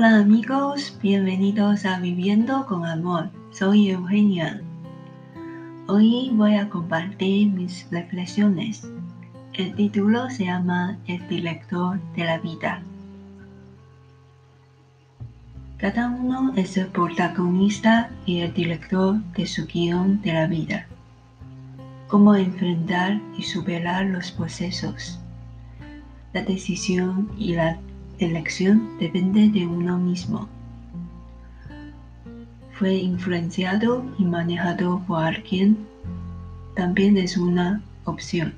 Hola amigos, bienvenidos a Viviendo con Amor. Soy Eugenia. Hoy voy a compartir mis reflexiones. El título se llama El director de la vida. Cada uno es el protagonista y el director de su guion de la vida. Cómo enfrentar y superar los procesos. La decisión y la elección depende de uno mismo. Fue influenciado y manejado por alguien, también es una opción,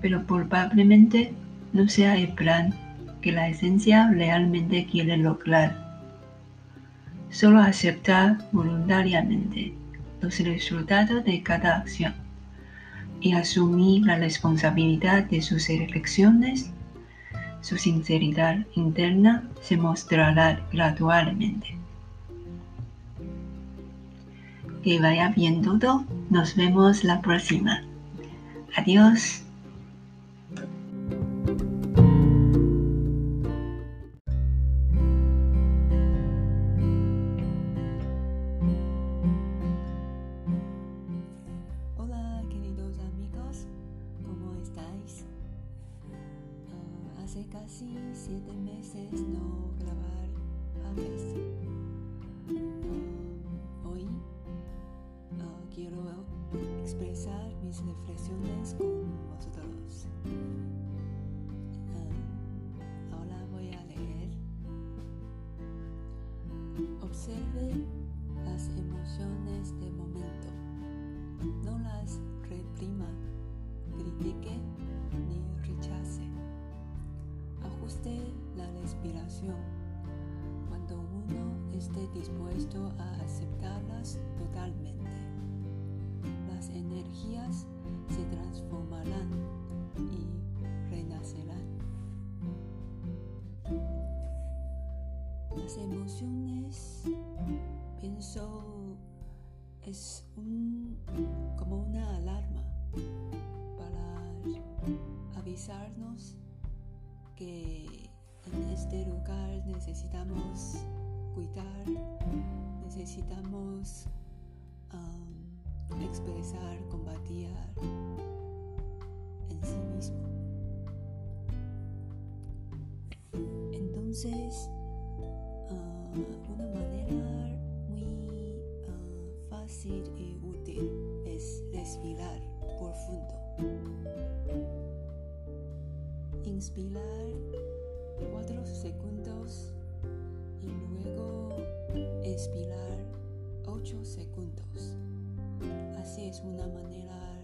pero probablemente no sea el plan que la esencia realmente quiere lograr. Solo aceptar voluntariamente los resultados de cada acción y asumir la responsabilidad de sus elecciones su sinceridad interna se mostrará gradualmente. Que vaya bien todo. Nos vemos la próxima. Adiós. Casi siete meses no grabar antes. Uh, hoy uh, quiero expresar mis reflexiones con vosotros. Uh, ahora voy a leer. Observe las emociones de momento. No las reprima, critique la respiración cuando uno esté dispuesto a aceptarlas totalmente. Las energías se transformarán y renacerán. Las emociones, pienso, es como una alarma para avisarnos que este lugar necesitamos cuidar, necesitamos expresar, combatir en sí mismo. Entonces, ah, una manera muy ah, fácil y útil es respirar profundo inspirar cuatro segundos y luego expirar ocho segundos. Así es una manera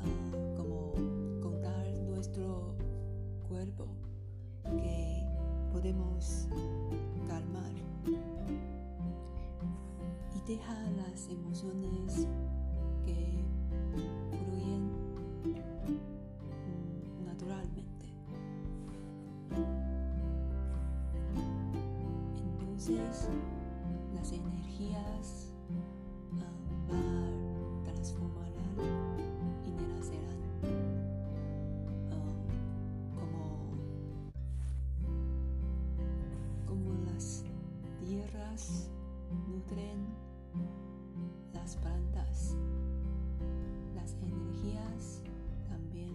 uh, como contar nuestro cuerpo que podemos calmar y dejar las emociones que las energías van transformarán y renacerán como, como las tierras nutren las plantas. Las energías también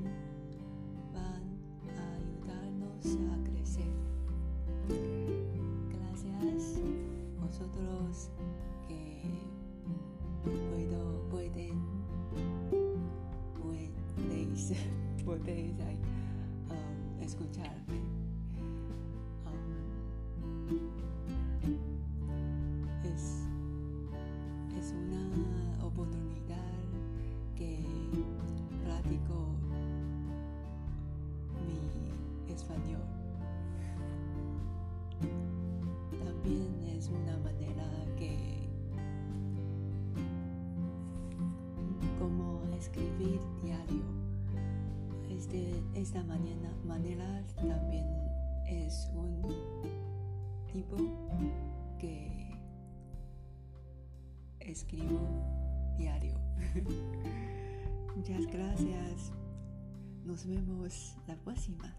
podéis um, escucharme. Um, es, es una oportunidad que practico mi español. es una manera que como escribir esta manera, manera también es un tipo que escribo diario. Muchas gracias. Nos vemos la próxima.